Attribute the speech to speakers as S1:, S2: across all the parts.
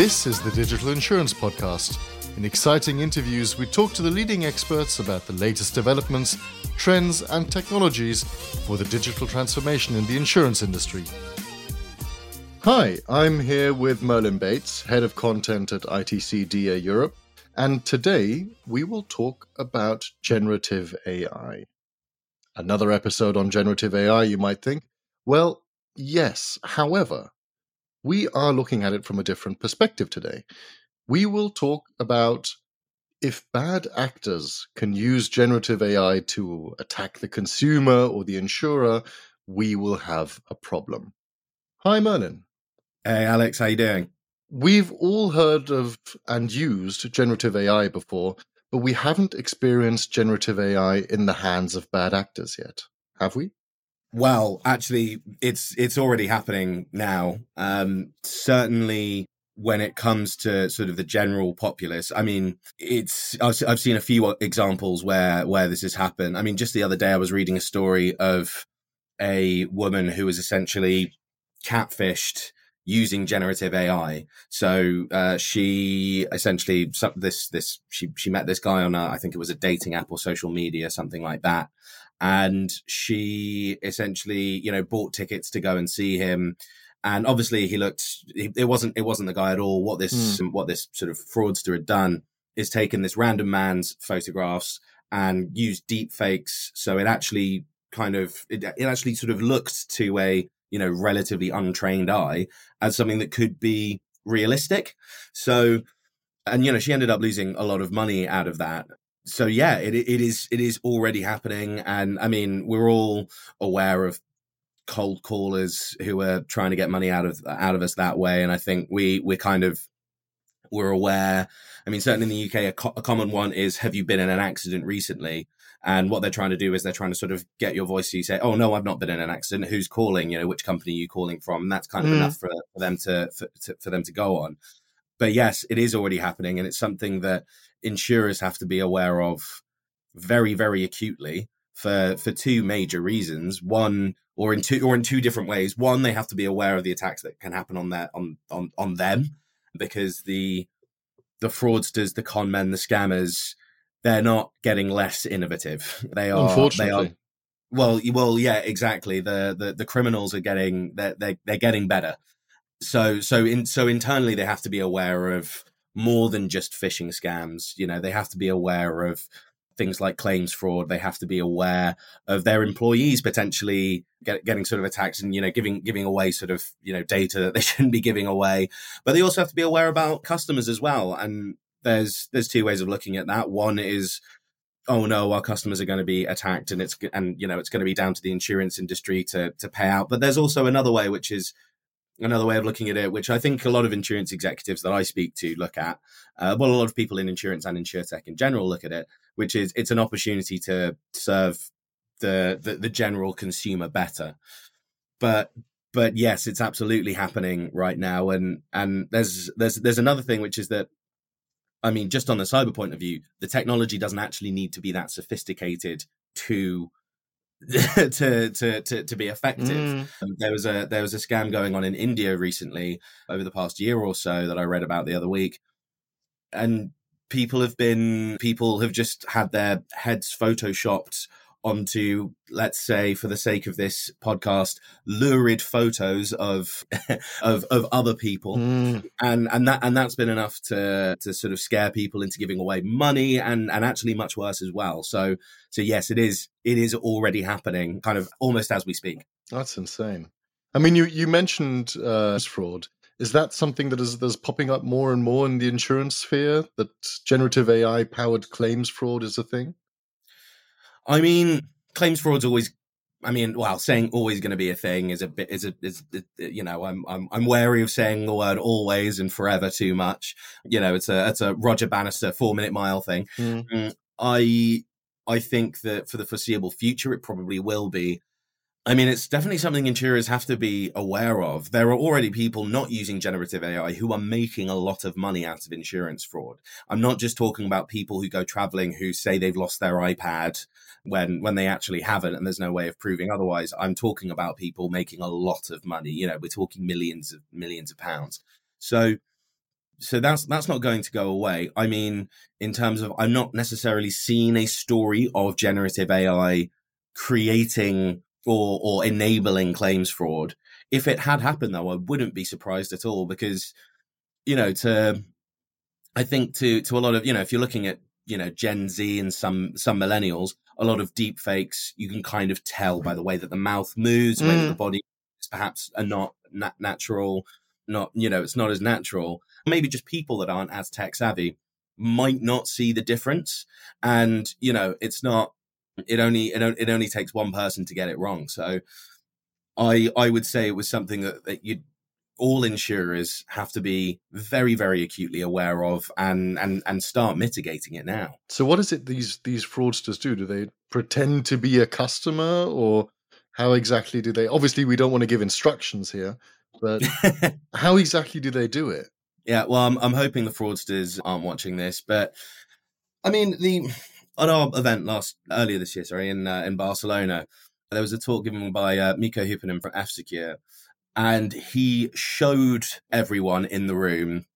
S1: This is the Digital Insurance Podcast. In exciting interviews, we talk to the leading experts about the latest developments, trends, and technologies for the digital transformation in the insurance industry. Hi, I'm here with Merlin Beyts, Head of Content at ITC DIA Europe, and today we will talk about generative AI. Another episode on generative AI, you might think. Well, yes. However, we are looking at it from a different perspective today. We will talk about if bad actors can use generative AI to attack the consumer or the insurer, we will have a problem. Hi, Merlin.
S2: Hey, Alex, how you doing?
S1: We've all heard of and used generative AI before, but we haven't experienced generative AI in the hands of bad actors yet, have we?
S2: Well, actually, it's it's already happening now. Um, certainly, when it comes to sort of the general populace, I mean, it's I've, I've seen a few examples where where this has happened. I mean, just the other day, I was reading a story of a woman who was essentially catfished using generative AI. So uh, she essentially this this she she met this guy on a, I think it was a dating app or social media something like that, and she essentially you know bought tickets to go and see him. And obviously he looked it wasn't it wasn't the guy at all. What this mm. what this sort of fraudster had done is taken this random man's photographs and used deep fakes so it actually kind of it, it actually sort of looked to a you know relatively untrained eye as something that could be realistic. So and you know she ended up losing a lot of money out of that so yeah, it it is it is already happening, and I mean we're all aware of cold callers who are trying to get money out of out of us that way, and I think we we're kind of we're aware. I mean, certainly in the UK, a, co- a common one is have you been in an accident recently? And what they're trying to do is they're trying to sort of get your voice. So you say, "Oh no, I've not been in an accident. Who's calling? You know, which company are you calling from?" And that's kind of mm. enough for, for them to for, to for them to go on. But yes, it is already happening, and it's something that insurers have to be aware of very, very acutely for for two major reasons. One, or in two, or in two different ways. One, they have to be aware of the attacks that can happen on their on on on them, because the the fraudsters, the con men, the scammers, they're not getting less innovative. They are.
S1: Unfortunately.
S2: They are, well, well, yeah, exactly. The, the the criminals are getting they're, they're they're getting better. So so in so internally they have to be aware of more than just phishing scams. You know, they have to be aware of things like claims fraud. They have to be aware of their employees potentially get, getting sort of attacked and you know giving giving away sort of you know data that they shouldn't be giving away. But they also have to be aware about customers as well. And there's there's two ways of looking at that. One is oh no our customers are going to be attacked and it's and you know it's going to be down to the insurance industry to to pay out but there's also another way which is another way of looking at it, which I think a lot of insurance executives that I speak to look at, uh, well, a lot of people in insurance and insurtech in general look at it, which is it's an opportunity to serve the, the, the general consumer better. But but yes, it's absolutely happening right now, and and there's there's there's another thing which is that I mean, just on the cyber point of view, the technology doesn't actually need to be that sophisticated to to, to to to be effective. Mm. Um, there was a there was a scam going on in India recently over the past year or so that I read about the other week, and people have been people have just had their heads photoshopped onto let's say for the sake of this podcast lurid photos of of of other people. Mm. and and that and that's been enough to to sort of scare people into giving away money and and actually much worse as well. So so yes it is it is already happening kind of almost as we speak.
S1: That's insane. I mean you you mentioned uh fraud. Is that something that is that's popping up more and more in the insurance sphere that generative ai powered claims fraud is a thing
S2: I mean, claims fraud's always. I mean, well, saying always going to be a thing is a bit is a is you know I'm I'm I'm wary of saying the word always and forever too much. You know, it's a it's a Roger Bannister four minute mile thing. Mm. I I think that for the foreseeable future, it probably will be. I mean, it's definitely something insurers have to be aware of. There are already people not using generative AI who are making a lot of money out of insurance fraud. I'm not just talking about people who go traveling who say they've lost their iPad when when they actually haven't and there's no way of proving otherwise. I'm talking about people making a lot of money. You know, we're talking millions of millions of pounds. So so that's that's not going to go away. I mean, in terms of I'm not necessarily seeing a story of generative AI creating or or enabling claims fraud. If it had happened though, I wouldn't be surprised at all because you know, to I think to to a lot of, you know, if you're looking at, you know, Gen Z and some some millennials, a lot of deep fakes you can kind of tell by the way that the mouth moves, the way that the mm. body is perhaps are not nat- natural, not, you know, it's not as natural maybe just people that aren't as tech savvy might not see the difference. And, you know, it's not, it only, it, it only takes one person to get it wrong. So I, I would say it was something that, that you, all insurers have to be very, very acutely aware of and, and, and start mitigating it now.
S1: So what is it these, these fraudsters do? Do they pretend to be a customer or how exactly do they, obviously we don't want to give instructions here, but how exactly do they do it?
S2: Yeah, well, I'm, I'm hoping the fraudsters aren't watching this, but I mean, the on our event last earlier this year, sorry, in uh, in Barcelona, there was a talk given by uh, Mikko Hyppönen from F Secure, and he showed everyone in the room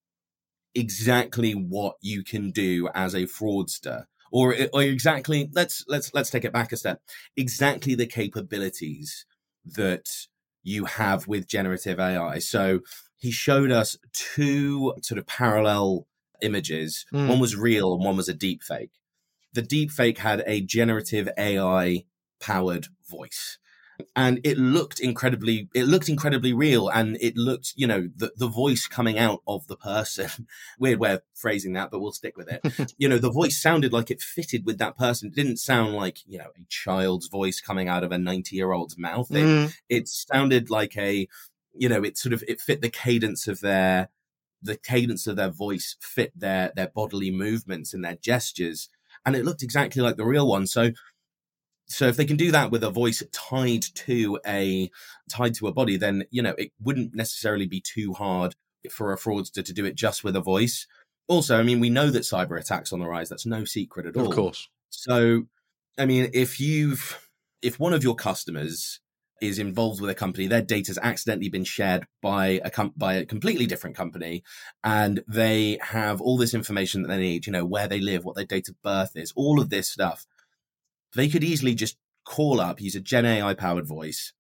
S2: exactly what you can do as a fraudster or, or exactly let's let's let's take it back a step exactly the capabilities that you have with generative ai so he showed us two sort of parallel images. Mm. One was real and one was a deep fake. The deep fake had a generative AI powered voice. And it looked incredibly it looked incredibly real and it looked you know the, the voice coming out of the person. Weird way of phrasing that but we'll stick with it. You know the voice sounded like it fitted with that person. It didn't sound like you know a child's voice coming out of a 90 year old's mouth. It, mm. it sounded like a you know, it sort of it fit the cadence of their the cadence of their voice fit their their bodily movements and their gestures, and it looked exactly like the real one. So so if they can do that with a voice tied to a tied to a body, then you know it wouldn't necessarily be too hard for a fraudster to do it just with a voice. Also, I mean, we know that cyber attacks on the rise. That's no secret at all.
S1: Of course.
S2: So, I mean, if you've if one of your customers is involved with a company, their data has accidentally been shared by a com- by a completely different company, and they have all this information that they need. You know where they live, what their date of birth is, all of this stuff. They could easily just call up, use a Gen AI powered voice,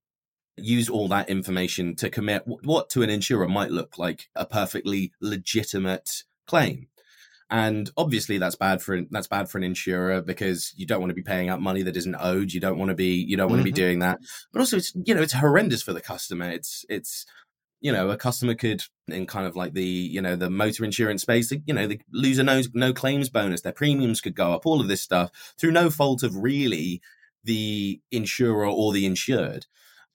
S2: use all that information to commit what to an insurer might look like a perfectly legitimate claim. And obviously that's bad for that's bad for an insurer because you don't want to be paying out money that isn't owed. You don't want to be you don't want mm-hmm. to be doing that. But also it's you know it's horrendous for the customer. It's it's you know a customer could in kind of like the you know the motor insurance space you know they lose a no no claims bonus their premiums could go up all of this stuff through no fault of really the insurer or the insured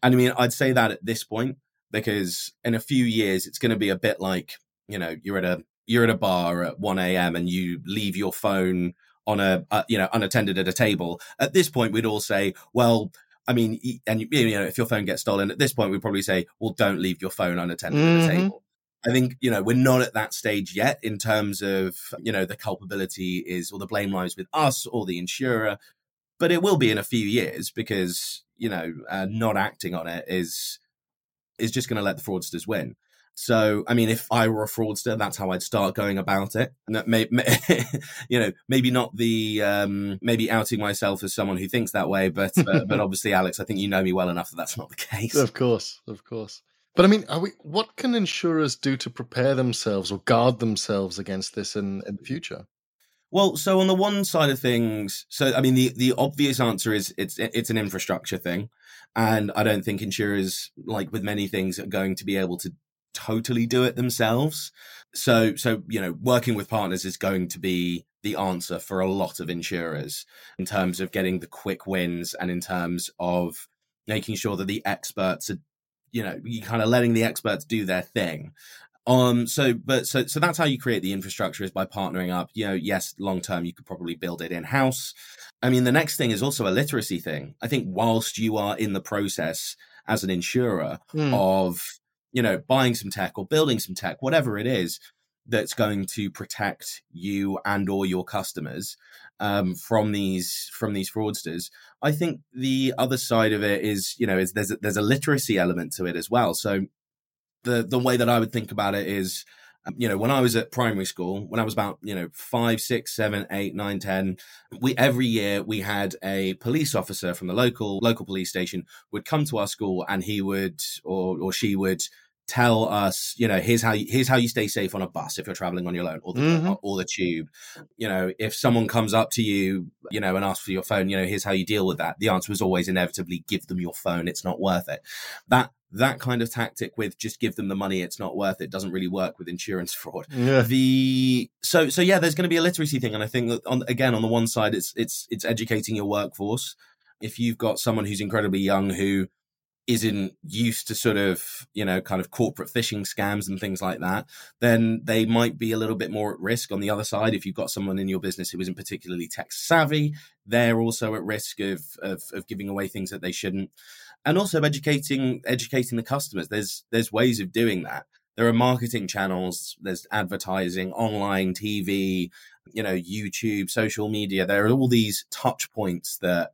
S2: and i mean i'd say that at this point because in a few years it's going to be a bit like you know you're at a you're at a bar at 1 a.m. and you leave your phone on a, uh, you know, unattended at a table. At this point, we'd all say, well, I mean, and you know, if your phone gets stolen, at this point, we'd probably say, well, don't leave your phone unattended mm-hmm. at the table. I think, you know, we're not at that stage yet in terms of, you know, the culpability is or the blame lies with us or the insurer, but it will be in a few years because, you know, uh, not acting on it is is just going to let the fraudsters win. So, I mean, if I were a fraudster, that's how I'd start going about it. And may, may, you know, maybe not the, um, maybe outing myself as someone who thinks that way, but, uh, but obviously, Alex, I think you know me well enough that that's not the case.
S1: Of course, of course. But I mean, we, what can insurers do to prepare themselves or guard themselves against this in, in the future?
S2: Well, so on the one side of things, so I mean, the, the obvious answer is it's it's an infrastructure thing, and I don't think insurers, like with many things, are going to be able to totally do it themselves. So, so, you know, working with partners is going to be the answer for a lot of insurers in terms of getting the quick wins and in terms of making sure that the experts are, you know, you kind of letting the experts do their thing. Um, so, but so, so that's how you create the infrastructure is by partnering up. You know, yes, long term, you could probably build it in house. I mean, the next thing is also a literacy thing. I think whilst you are in the process as an insurer mm. of you know, buying some tech or building some tech, whatever it is that's going to protect you and or your customers um, from these from these fraudsters. I think the other side of it is, you know, is there's a, there's a literacy element to it as well. So the the way that I would think about it is you know, when I was at primary school, when I was about, you know, five, six, seven, eight, nine, ten, we every year we had a police officer from the local local police station would come to our school and he would or or she would tell us, you know, here's how you, here's how you stay safe on a bus if you're traveling on your own or the mm-hmm. or the tube. You know, if someone comes up to you, you know, and asks for your phone, you know, here's how you deal with that. The answer was always inevitably give them your phone. It's not worth it. That that kind of tactic with just give them the money it's not worth it doesn't really work with insurance fraud. Yeah. the so so yeah there's going to be a literacy thing and i think that on again on the one side it's it's it's educating your workforce. If you've got someone who's incredibly young who isn't used to sort of you know kind of corporate phishing scams and things like that then they might be a little bit more at risk. On the other side if you've got someone in your business who isn't particularly tech savvy they're also at risk of, of, of giving away things that they shouldn't and also educating educating the customers. There's there's ways of doing that. There are marketing channels. There's advertising online tv you know youtube social media. There are all these touch points that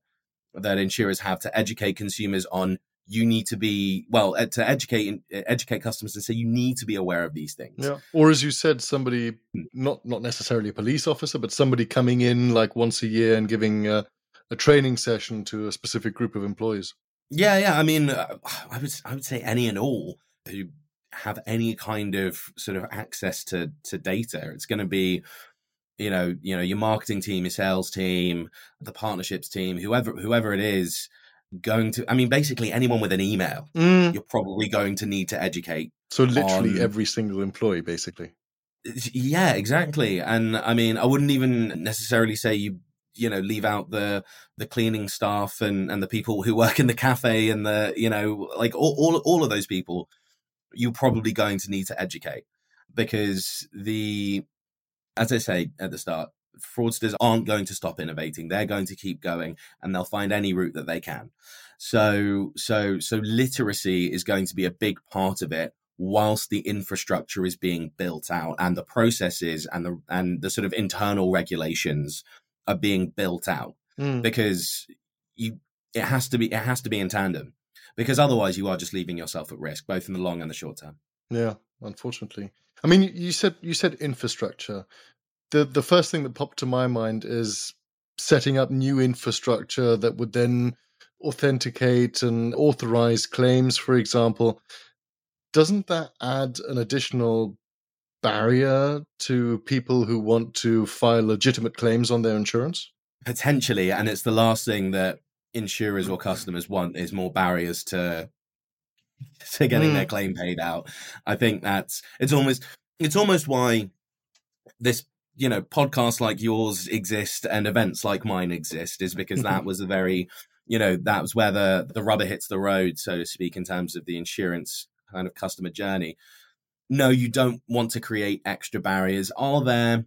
S2: that insurers have to educate consumers on. You need to be well uh, to educate educate customers and say you need to be aware of these things.
S1: Yeah. Or as you said somebody not not necessarily a police officer but somebody coming in like once a year and giving a, a training session to a specific group of employees
S2: yeah yeah i mean uh, i would i would say any and all who have any kind of sort of access to to data it's going to be you know you know your marketing team your sales team the partnerships team whoever whoever it is going to, I mean, basically anyone with an email, mm. you're probably going to need to educate.
S1: So literally on, every single employee, basically.
S2: Yeah, exactly. And I mean, I wouldn't even necessarily say you you know leave out the the cleaning staff and and the people who work in the cafe and the you know like all all, all of those people you're probably going to need to educate because the as i say at the start fraudsters aren't going to stop innovating. They're going to keep going and they'll find any route that they can. So, so, so literacy is going to be a big part of it whilst the infrastructure is being built out and the processes and the, and the sort of internal regulations are being built out mm. because you, it has to be, it has to be in tandem because otherwise you are just leaving yourself at risk, both in the long and the short term.
S1: Yeah, unfortunately. I mean, you said you said infrastructure the the first thing that popped to my mind is setting up new infrastructure that would then authenticate and authorize claims, for example. Doesn't that add an additional barrier to people who want to file legitimate claims on their insurance?
S2: Potentially, and it's the last thing that insurers or customers want is more barriers to to getting mm. their claim paid out. I think that's it's almost it's almost why this you know podcasts like yours exist and events like mine exist is because that was a very you know that was where the the rubber hits the road so to speak in terms of the insurance kind of customer journey no you don't want to create extra barriers are there?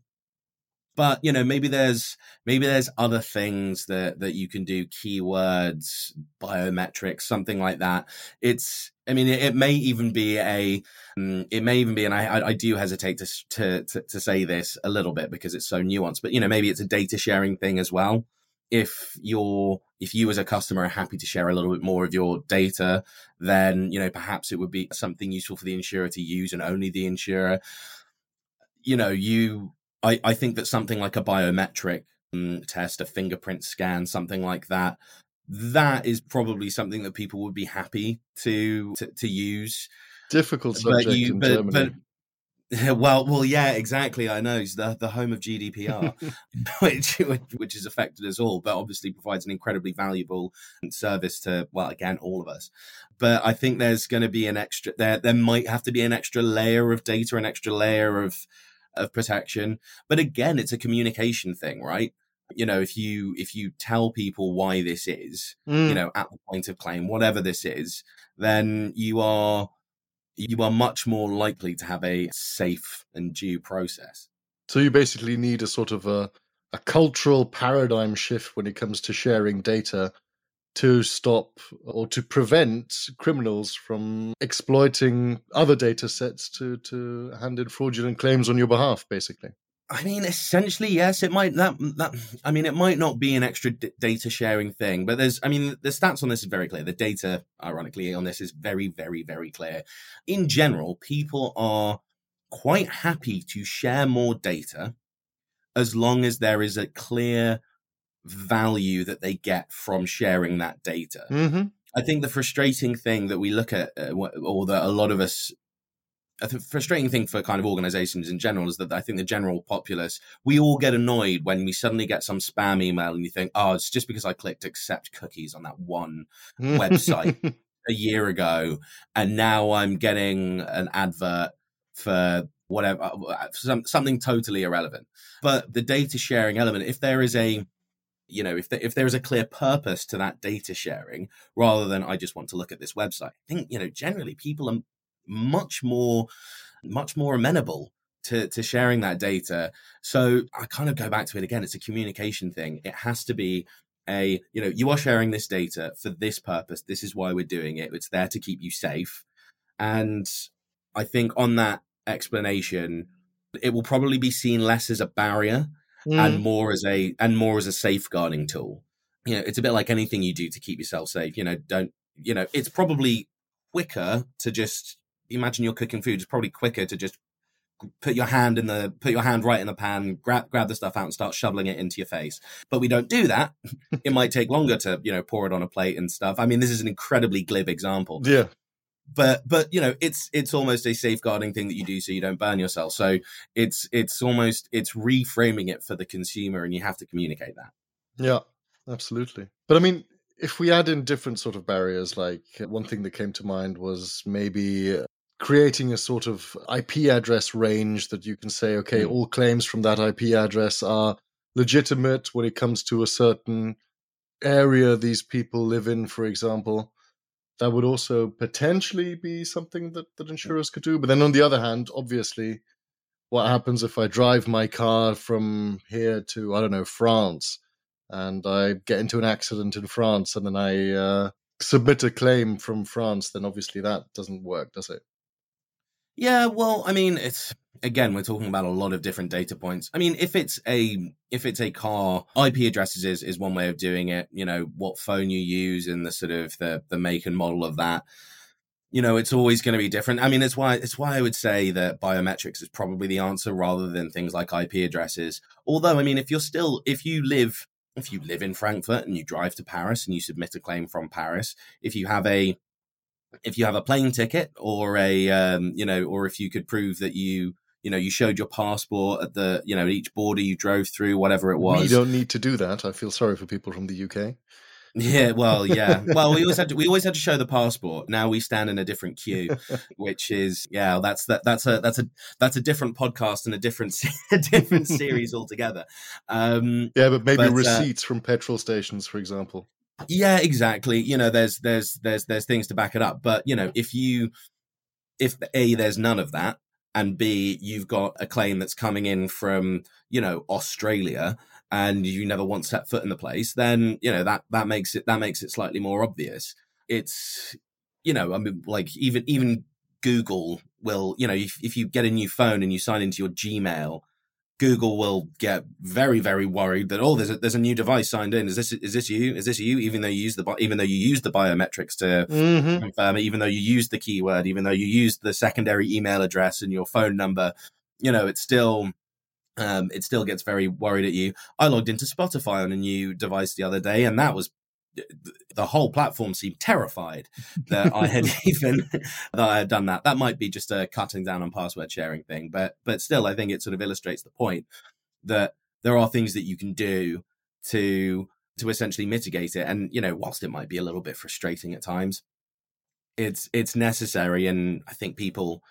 S2: But you know maybe there's maybe there's other things that that you can do keywords biometrics something like that. It's i mean it, it may even be a um, it may even be and I, I do hesitate to, to, to to say this a little bit because it's so nuanced but you know maybe it's a data sharing thing as well if you're if you as a customer are happy to share a little bit more of your data then you know perhaps it would be something useful for the insurer to use and only the insurer you know you I, I think that something like a biometric um, test, a fingerprint scan, something like that, that is probably something that people would be happy to to, to use.
S1: Difficult subject but you, in but, Germany.
S2: But, well, well, yeah, exactly. I know it's the the home of GDPR, which which has affected us all, but obviously provides an incredibly valuable service to well, again, all of us. But I think there's going to be an extra there. There might have to be an extra layer of data, an extra layer of of protection. But again, it's a communication thing, right? You know, if you if you tell people why this is, mm. you know, at the point of claim, whatever this is, then you are you are much more likely to have a safe and due process.
S1: So you basically need a sort of a a cultural paradigm shift when it comes to sharing data to stop or to prevent criminals from exploiting other data sets to, to hand in fraudulent claims on your behalf, basically.
S2: I mean, essentially, yes. It might that that. I mean, it might not be an extra d- data sharing thing, but there's. I mean, the stats on this is very clear. The data, ironically, on this is very, very, very clear. In general, people are quite happy to share more data as long as there is a clear value that they get from sharing that data.
S1: Mm-hmm.
S2: I think the frustrating thing that we look at, uh, or that a lot of us, a frustrating thing for kind of organizations in general is that I think the general populace, we all get annoyed when we suddenly get some spam email and you think, oh, it's just because I clicked accept cookies on that one website a year ago. And now I'm getting an advert for whatever, uh, some, something totally irrelevant. But the data sharing element, if there is a you know if there, if there is a clear purpose to that data sharing rather than i just want to look at this website i think you know generally people are much more much more amenable to, to sharing that data so i kind of go back to it again it's a communication thing it has to be a you know you are sharing this data for this purpose this is why we're doing it it's there to keep you safe and i think on that explanation it will probably be seen less as a barrier mm. and more as a and more as a safeguarding tool. You know, it's a bit like anything you do to keep yourself safe. You know, don't you know? It's probably quicker to just imagine you're cooking food. It's probably quicker to just put your hand in the put your hand right in the pan grab grab the stuff out and start shoveling it into your face. But we don't do that. It might take longer to you know pour it on a plate and stuff. I mean this is an incredibly glib example.
S1: Yeah.
S2: But but you know it's it's almost a safeguarding thing that you do so you don't burn yourself. So it's it's almost it's reframing it for the consumer and you have to communicate that.
S1: Yeah absolutely. But i mean if we add in different sort of barriers like one thing that came to mind was maybe creating a sort of ip address range that you can say okay mm. all claims from that ip address are legitimate when it comes to a certain area these people live in for example that would also potentially be something that, that insurers could do. But then on the other hand, obviously, what happens if I drive my car from here to, I don't know, France and I get into an accident in France and then I uh, submit a claim from France, then obviously that doesn't work, does it?
S2: Yeah, well, I mean, it's again, we're talking about a lot of different data points. I mean, if it's a if it's a car, IP addresses is, is one way of doing it. You know, what phone you use and the sort of the the make and model of that. You know, it's always going to be different. I mean, it's why it's why I would say that biometrics is probably the answer rather than things like IP addresses. Although, I mean, if you're still if you live if you live in Frankfurt and you drive to Paris and you submit a claim from Paris, if you have a if you have a plane ticket or a um, you know or if you could prove that you you know you showed your passport at the you know each border you drove through whatever it was.
S1: you don't need to do that. I feel sorry for people from the uk
S2: yeah well yeah. Well we always had to we always had to show the passport. Now we stand in a different queue which is yeah that's that that's a that's a that's a different podcast and a different a different series altogether. Um
S1: yeah but maybe but, uh receipts uh, from petrol stations for example
S2: yeah exactly. You know there's there's there's there's things to back it up but you know if you if a there's none of that and b you've got a claim that's coming in from you know australia and you never once set foot in the place then you know that that makes it that makes it slightly more obvious. It's you know i mean like even even google will you know if, if you get a new phone and you sign into your gmail Google will get very, very worried that oh, there's a, there's a new device signed in. Is this is this you? Is this you? Even though you use the even though you use the biometrics to mm-hmm. confirm it, even though you use the keyword, even though you use the secondary email address and your phone number, you know, it's still um, it still gets very worried at you. I logged into Spotify on a new device the other day, and that was the whole platform seemed terrified that I had even that I had done that. That might be just a cutting down on password sharing thing, but but still, I think it sort of illustrates the point that there are things that you can do to to essentially mitigate it. And you know, whilst it might be a little bit frustrating at times, it's it's necessary. And I think people,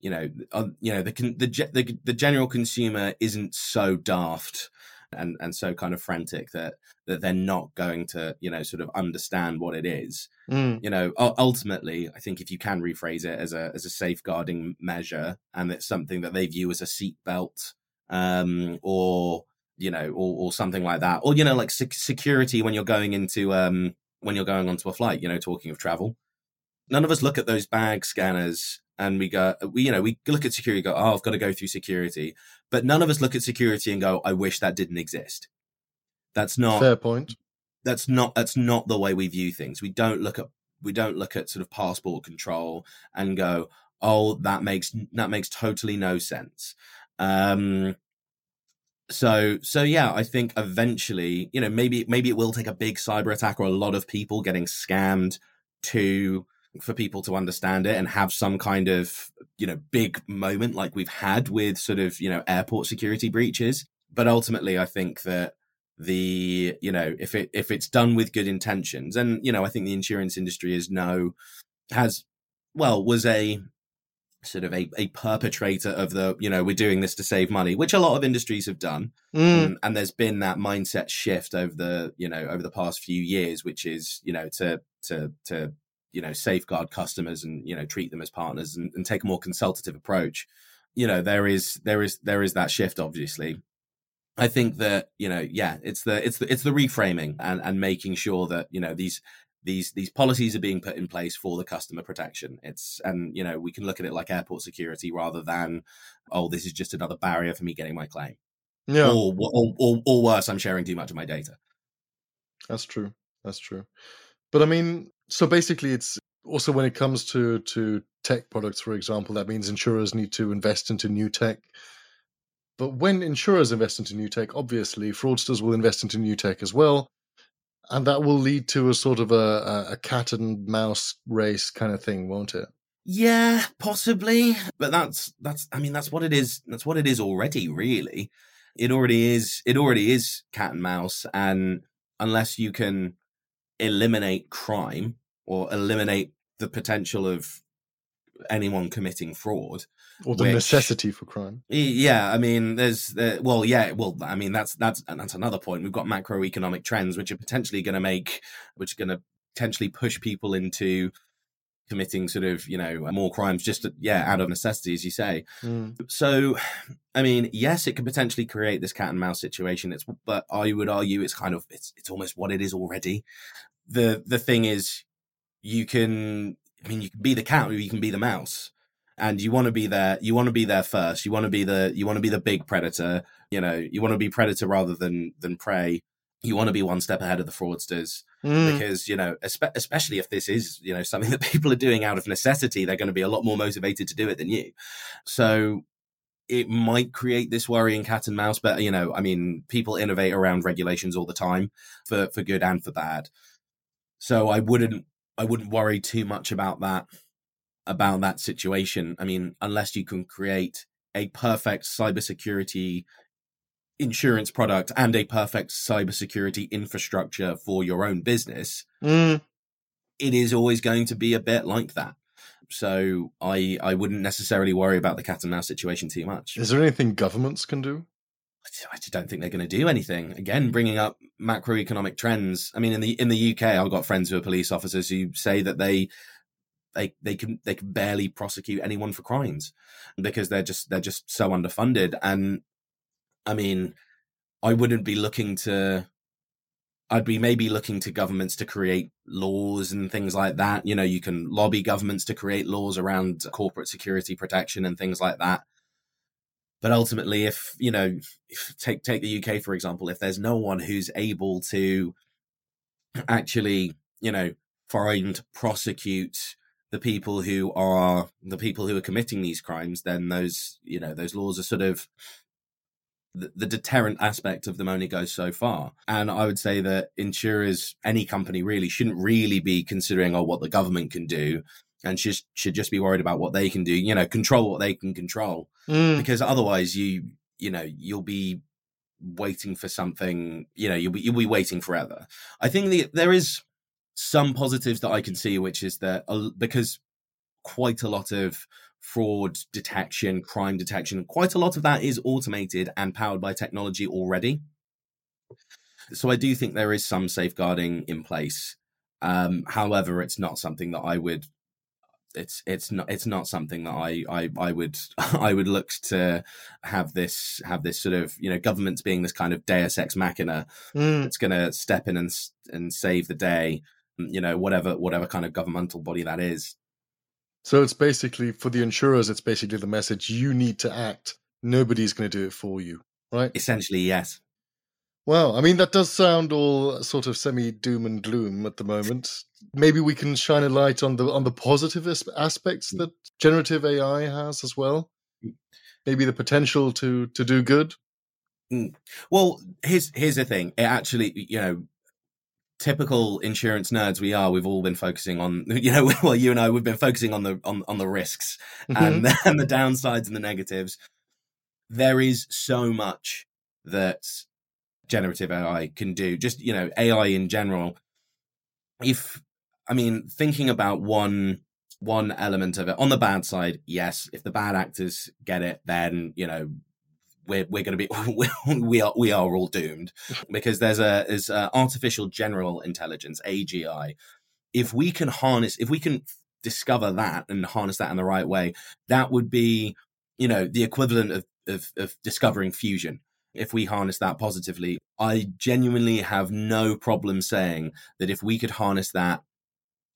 S2: you know, uh, you know, the, the the the general consumer isn't so daft and and so kind of frantic that that they're not going to you know sort of understand what it is mm. you know ultimately i think if you can rephrase it as a as a safeguarding measure and it's something that they view as a seatbelt um or you know or, or something like that or you know like sec- security when you're going into um when you're going onto a flight you know talking of travel none of us look at those bag scanners and we go, we, you know, we look at security, go, oh, I've got to go through security. But none of us look at security and go, I wish that didn't exist. That's not
S1: fair point.
S2: That's not that's not the way we view things. We don't look at we don't look at sort of passport control and go, oh, that makes that makes totally no sense. Um, so so yeah, I think eventually, you know, maybe maybe it will take a big cyber attack or a lot of people getting scammed to for people to understand it and have some kind of you know big moment like we've had with sort of you know airport security breaches but ultimately i think that the you know if it if it's done with good intentions and you know i think the insurance industry is no has well was a sort of a, a perpetrator of the you know we're doing this to save money which a lot of industries have done mm. and, and, there's been that mindset shift over the you know over the past few years which is you know to to to you know safeguard customers and you know treat them as partners and, and take a more consultative approach you know there is there is there is that shift obviously I think that you know, yeah, it's the it's the it's the reframing and and making sure that you know these these these policies are being put in place for the customer protection. It's and you know we can look at it like airport security rather than oh this is just another barrier for me getting my claim. Yeah. Or or or, or worse, I'm sharing too much of my data.
S1: That's true. That's true. But I mean, so basically, it's also when it comes to to tech products, for example, that means insurers need to invest into new tech. But when insurers invest into new tech, obviously fraudsters will invest into new tech as well and that will lead to a sort of a, a cat and mouse race kind of thing, won't it?
S2: Yeah, possibly. But that's that's I mean that's what it is. That's what it is already, really. It already is it already is cat and mouse and unless you can eliminate crime or eliminate the potential of anyone committing fraud
S1: or the which, necessity for crime.
S2: Yeah, I mean, there's uh, well, yeah, well, I mean, that's that's that's another point. We've got macroeconomic trends which are potentially going to make, which are going to potentially push people into committing sort of you know more crimes just yeah out of necessity as you say mm. so i mean yes it could potentially create this cat and mouse situation it's but i would argue it's kind of it's it's almost what it is already the the thing is you can I mean, you can be the cat or you can be the mouse, and you want to be there. You want to be there first. You want to be the you want to be the big predator. You know, you want to be predator rather than than prey. You want to be one step ahead of the fraudsters mm. because you know, espe- especially if this is you know something that people are doing out of necessity, they're going to be a lot more motivated to do it than you. So it might create this worrying cat and mouse, but you know, I mean, people innovate around regulations all the time for for good and for bad. So I wouldn't I wouldn't worry too much about that about that situation. I mean, unless you can create a perfect cybersecurity insurance product and a perfect cybersecurity infrastructure for your own business, mm. it is always going to be a bit like that. So I I wouldn't necessarily worry about the cat and mouse situation too much.
S1: Is there anything governments can do?
S2: I just don't think they're going to do anything. Again, bringing up macroeconomic trends. I mean, in the in the UK, I've got friends who are police officers who say that they they they can they can barely prosecute anyone for crimes because they're just they're just so underfunded. And I mean, I wouldn't be looking to. I'd be maybe looking to governments to create laws and things like that. You know, you can lobby governments to create laws around corporate security protection and things like that. But ultimately, if you know, if, take take the UK for example, if there's no one who's able to actually, you know, find, prosecute the people who are the people who are committing these crimes, then those you know those laws are sort of the, the deterrent aspect of them only goes so far. And I would say that insurers, any company really, shouldn't really be considering oh what the government can do and should should just be worried about what they can do. You know, control what they can control, mm. because otherwise, you you know, you'll be waiting for something. You know, you'll be you'll be waiting forever. I think the, there is some positives that I can see, which is that uh, because quite a lot of fraud detection, crime detection, quite a lot of that is automated and powered by technology already. So I do think there is some safeguarding in place. Um, however, it's not something that I would it's it's not it's not something that I I, I would I would look to have this have this sort of you know governments being this kind of Deus ex machina mm. that's going to step in and and save the day you know whatever whatever kind of governmental body that is.
S1: So it's basically for the insurers. It's basically the message you need to act. Nobody's going to do it for you, right?
S2: Essentially, yes.
S1: Well, I mean that does sound all sort of semi doom and gloom at the moment. Maybe we can shine a light on the on the positive aspects that generative AI has as well. Mm. Maybe the potential to to do good.
S2: Mm. Well, here's here's the thing. It actually, you know, typical insurance nerds we are, we've all been focusing on, you know, well, you and I, we've been focusing on the on on the risks mm-hmm. and and the downsides and the negatives. There is so much that generative AI can do. Just, you know, AI in general. If, I mean, thinking about one, one element of it on the bad side, yes, if the bad actors get it, then, you know, we're, we're going to be we are we are all doomed because there's a is artificial general intelligence AGI. If we can harness, if we can discover that and harness that in the right way, that would be you know the equivalent of of, of discovering fusion if we harness that positively. I genuinely have no problem saying that if we could harness that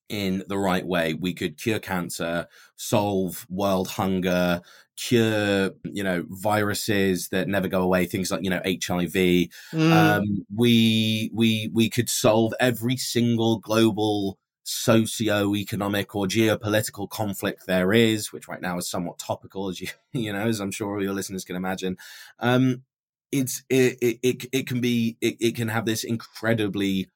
S2: in the right way, we could cure cancer, solve world hunger, cure, you know, viruses that never go away, things like, you know, HIV. Mm. Um, we, we, we could solve every single global socio-economic or geopolitical conflict there is, which right now is somewhat topical, as you, you know, as I'm sure all your listeners can imagine. Um, it's it it it, it can be it, it can have this incredibly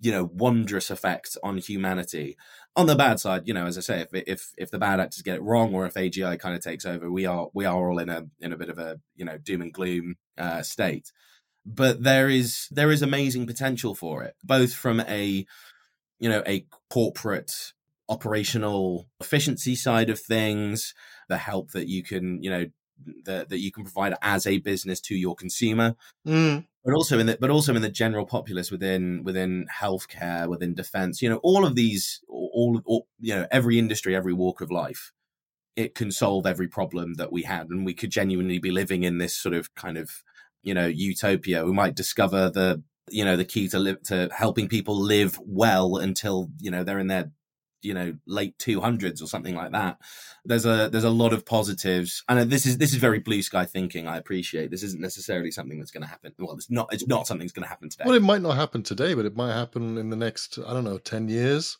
S2: you know wondrous effect on humanity on the bad side you know as i say if if if the bad actors get it wrong or if agi kind of takes over we are we are all in a in a bit of a you know doom and gloom uh, state but there is there is amazing potential for it both from a you know a corporate operational efficiency side of things the help that you can you know that that you can provide as a business to your consumer. Mm. But also in the but also in the general populace within within healthcare, within defense, you know, all of these, all, all you know, every industry, every walk of life, it can solve every problem that we had, and we could genuinely be living in this sort of kind of you know utopia. We might discover the you know the key to live to helping people live well until you know they're in their you know late 200s or something like that there's a there's a lot of positives. And uh, this is this is very blue sky thinking i appreciate. This isn't necessarily something that's going to happen. Well it's not it's not something that's going to happen today.
S1: Well it might not happen today but it might happen in the next i don't know 10 years.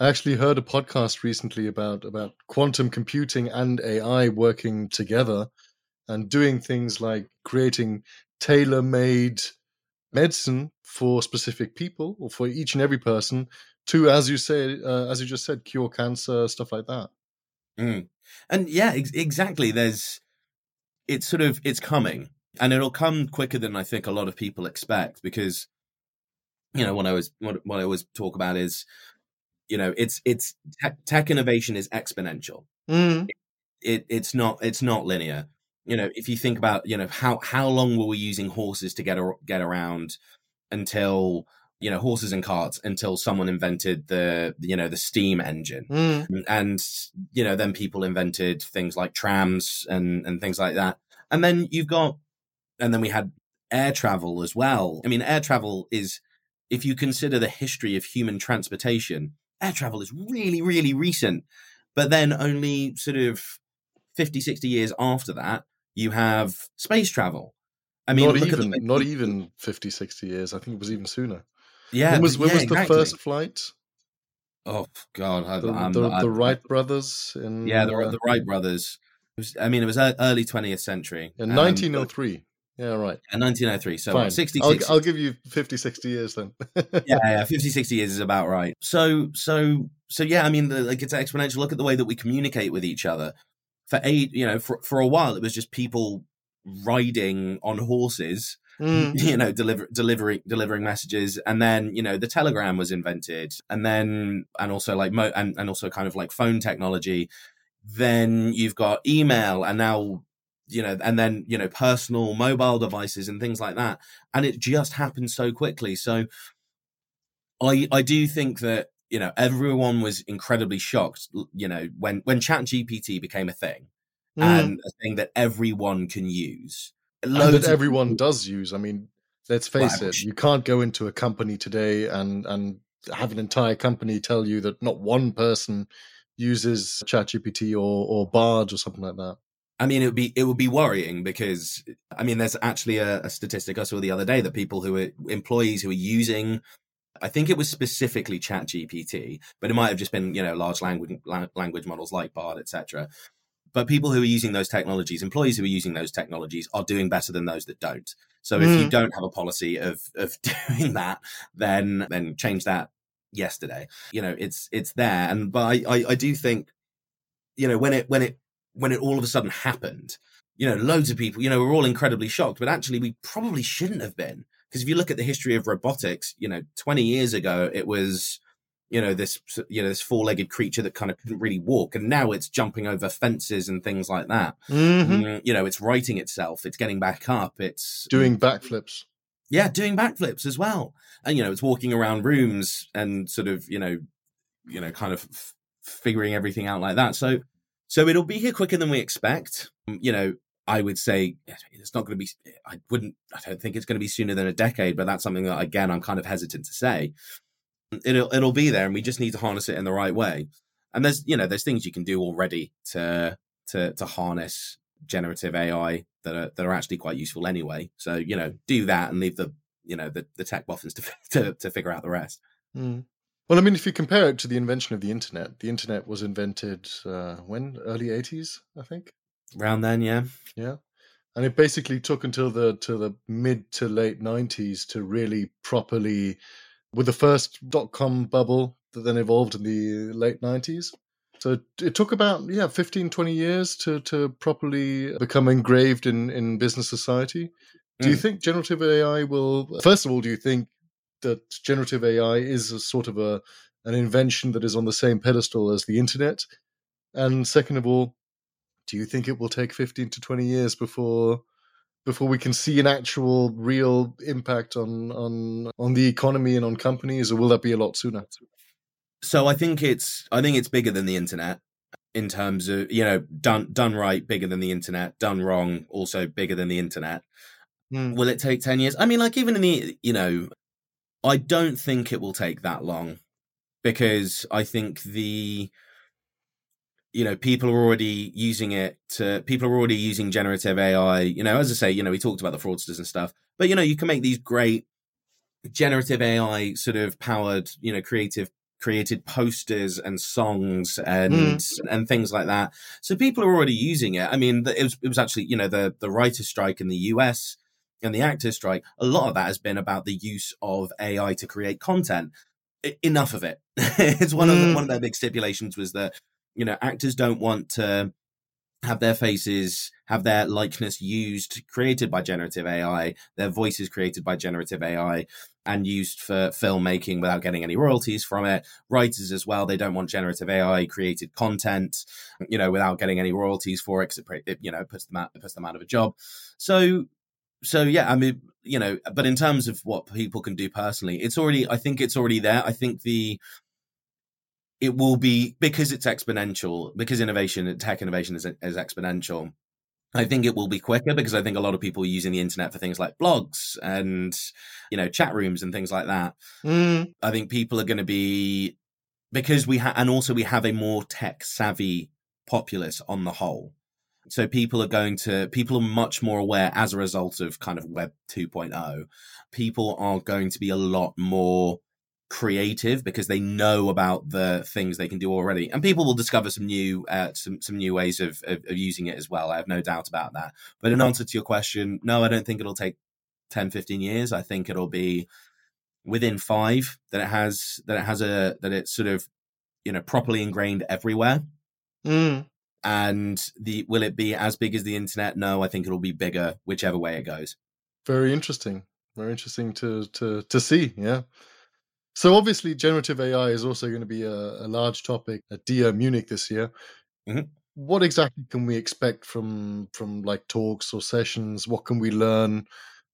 S1: I actually heard a podcast recently about about quantum computing and ai working together and doing things like creating tailor-made medicine for specific people or for each and every person to, as you say, uh, as you just said, cure cancer, stuff like that.
S2: Mm. And yeah, ex- exactly. There's, it's sort of, it's coming, and it'll come quicker than I think a lot of people expect because, you know, what I was, what, what I always talk about is, you know, it's it's tech, tech innovation is exponential. Mm. It, it it's not it's not linear. You know, if you think about, you know, how how long were we using horses to get a, get around until you know horses and carts until someone invented the you know the steam engine mm. and you know then people invented things like trams and and things like that and then you've got and then we had air travel as well i mean air travel is if you consider the history of human transportation air travel is really really recent but then only sort of 50 60 years after that you have space travel
S1: I mean, not even the- not even 50, 60 years. I think it was even sooner.
S2: Yeah.
S1: When was, when
S2: yeah,
S1: was
S2: exactly.
S1: the first flight?
S2: Oh God, I,
S1: the, the, the, Wright brothers. In,
S2: yeah, the, uh, the Wright brothers. Was, I mean, it was early 20th century.
S1: In 1903. yeah, right.
S2: In 1903. So
S1: Fine.
S2: 60,
S1: I'll, I'll, give you 50, 60 years then.
S2: yeah, yeah, 50, 60 years is about right. So, so, so yeah, I mean, the, like it's exponential. Look at the way that we communicate with each other. For eight, you know, for, for a while, it was just people riding on horses Mm. you know, deliver, delivering delivering messages, and then you know the telegram was invented, and then and also like mo- and and also kind of like phone technology. Then you've got email, and now you know, and then you know personal mobile devices and things like that, and it just happened so quickly. So, I I do think that you know everyone was incredibly shocked. You know when when Chat GPT became a thing. Mm. And a thing that everyone can use
S1: that everyone does use. I mean, let's face well, it, you can't go into a company today and and have an entire company tell you that not one person uses ChatGPT or or Bard or something like that.
S2: I mean, it would be it would be worrying because I mean, there's actually a, a statistic I saw the other day that people who are employees who are using I think it was specifically Chat GPT, but it might have just been you know large language language models like Bard, etc. But people who are using those technologies, employees who are using those technologies, are doing better than those that don't. So mm. if you hmm. don't have a policy of of doing that, then then change that yesterday. You know, it's it's there, and but I, I, I do think, you know, when it when it when it all of a sudden happened, you know, loads of people, you know, were all incredibly shocked, but actually we probably shouldn't have been because if you look at the history of robotics, you know, 20 years ago, it was, you know, this, you know, this four legged creature that kind of couldn't really walk. And now it's jumping over fences and things like that. Mm-hmm. Mm, you know, it's righting itself, it's getting back up, it's
S1: doing backflips.
S2: Yeah, doing backflips as well. And, you know, it's walking around rooms and sort of, you know, you know, kind of f- figuring everything out like that. So, so it'll be here quicker than we expect. You know, I would say it's not going to be. I wouldn't. I don't think it's going to be sooner than a decade. But that's something that again I'm kind of hesitant to say. It'll it'll be there, and we just need to harness it in the right way. And there's you know there's things you can do already to to to harness generative AI that are that are actually quite useful anyway. So you know do that and leave the you know the the tech boffins to to, to figure out the rest.
S1: Mm. Well, I mean, if you compare it to the invention of the internet, the internet was invented uh, when early '80s, I think.
S2: Around then, yeah.
S1: Yeah. And it basically took until the to the mid to late nineties to really properly with the first dot com bubble that then evolved in the late nineties. So it took about yeah 15 20 years to to properly become engraved in in business society. Do mm. you think generative AI will first of all do you think that generative AI is a sort of a an invention that is on the same pedestal as the internet? And second of all, do you think it will take 15 to 20 years before before we can see an actual real impact on on on the economy and on companies or will that be a lot sooner?
S2: So i think it's i think it's bigger than the internet in terms of you know done done right bigger than the internet done wrong also bigger than the internet. Mm. will it take 10 years? I mean like even in the you know i don't think it will take that long because i think the you know people are already using it to people are already using generative ai you know as i say you know we talked about the fraudsters and stuff but you know you can make these great generative ai sort of powered you know creative created posters and songs and mm. and things like that. So people are already using it. I mean it was, it was actually you know the the writer strike in the us and the actors strike a lot of that has been about the use of ai to create content. Enough of it. It's one of the, one of their big stipulations was that you know, actors don't want to have their faces, have their likeness used, created by generative AI, their voices created by generative AI, and used for filmmaking without getting any royalties from it. Writers as well, they don't want generative AI created content, you know, without getting any royalties for it, because it you know, puts them out, puts them out of a job. So, so yeah, I mean, you know, but in terms of what people can do personally, it's already, I think it's already there. I think the it will be because it's exponential, because innovation, tech innovation is, is exponential. I think it will be quicker because I think a lot of people are using the internet for things like blogs and, you know, chat rooms and things like that. Mm. I think people are going to be, because we have, and also we have a more tech savvy populace on the whole. So people are going to, people are much more aware as a result of kind of Web 2.0. People are going to be a lot more creative because they know about the things they can do already. And people will discover some new uh, some some new ways of, of, of using it as well. I have no doubt about that. But in answer to your question no i don't think it'll take 10 15 years. I think it'll be within 5 that it has that it has a that it's sort of you know properly ingrained everywhere. Mm. and the will it be as big as the internet? No i think it'll be bigger whichever way it goes.
S1: Very interesting. Very interesting to to to see. Yeah so obviously, generative AI is also going to be a, a large topic at DIA Munich this year. Mm-hmm. What exactly can we expect from from like talks or sessions? What can we learn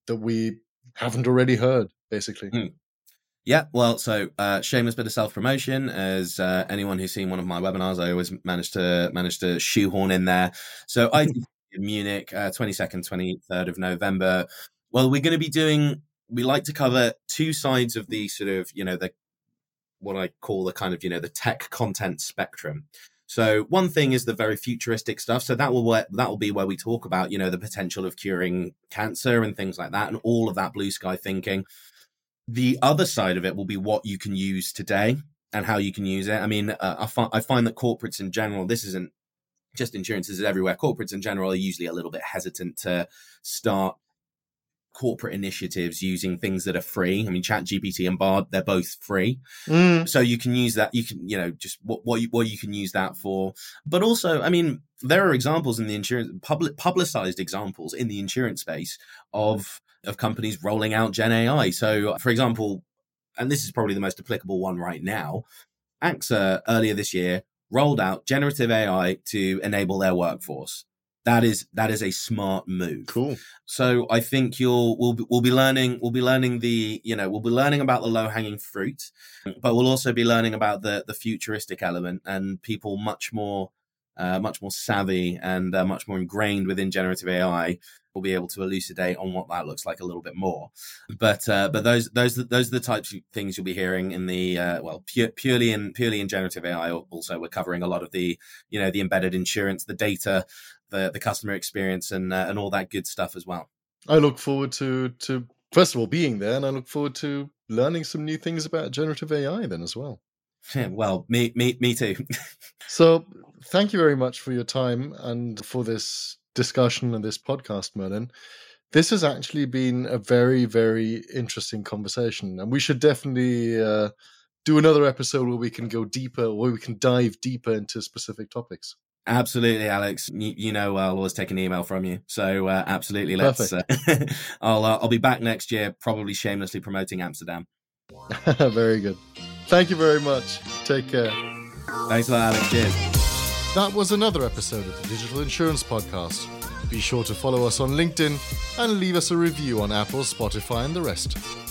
S1: that we haven't already heard? Basically. Mm.
S2: Yeah, well, so uh, shameless bit of self promotion. As uh, anyone who's seen one of my webinars, I always manage to manage to shoehorn in there. So I in Munich, twenty second, twenty third of November. Well, we're going to be doing we like to cover two sides of the sort of you know the what I call the kind of you know the tech content spectrum. So one thing is the very futuristic stuff. So that will work. that will be where we talk about you know the potential of curing cancer and things like that, and all of that blue sky thinking. The other side of it will be what you can use today and how you can use it. I mean, uh, I, fi- I find that corporates in general, this isn't just insurances everywhere. Corporates in general are usually a little bit hesitant to start corporate initiatives using things that are free. I mean, Chat GPT and Bard, they're both free. Mm. So you can use that. You can, you know, just what, what you, what you can use that for. But also, I mean, there are examples in the insurance, public, publicized examples in the insurance space of, of companies rolling out Gen AI. So for example, and this is probably the most applicable one right now, AXA earlier this year rolled out generative AI to enable their workforce that is that is a smart move.
S1: Cool.
S2: So I think you'll we'll we'll be learning we'll be learning the you know we'll be learning about the low hanging fruit, but we'll also be learning about the the futuristic element and people much more uh, much more savvy and uh, much more ingrained within generative AI will be able to elucidate on what that looks like a little bit more. But uh, but those those those are the types of things you'll be hearing in the uh, well pure, purely in purely in generative AI. Also, we're covering a lot of the you know the embedded insurance, the data, the the customer experience, and uh, and all that good stuff as well.
S1: I look forward to to first of all being there, and I look forward to learning some new things about generative AI then as well.
S2: Yeah, well, me me me too.
S1: so, thank you very much for your time and for this discussion and this podcast, Merlin. This has actually been a very, very interesting conversation, and we should definitely uh, do another episode where we can go deeper, where we can dive deeper into specific topics.
S2: Absolutely, Alex. You, you, know I'll always take an email from you, so uh, absolutely. Let's. Uh, I'll uh, I'll be back next year, probably shamelessly promoting Amsterdam.
S1: very good. Thank you very much. Take care.
S2: Thanks a lot, Alex. Cheers.
S1: That was another episode of the Digital Insurance Podcast. Be sure to follow us on LinkedIn and leave us a review on Apple, Spotify, and the rest.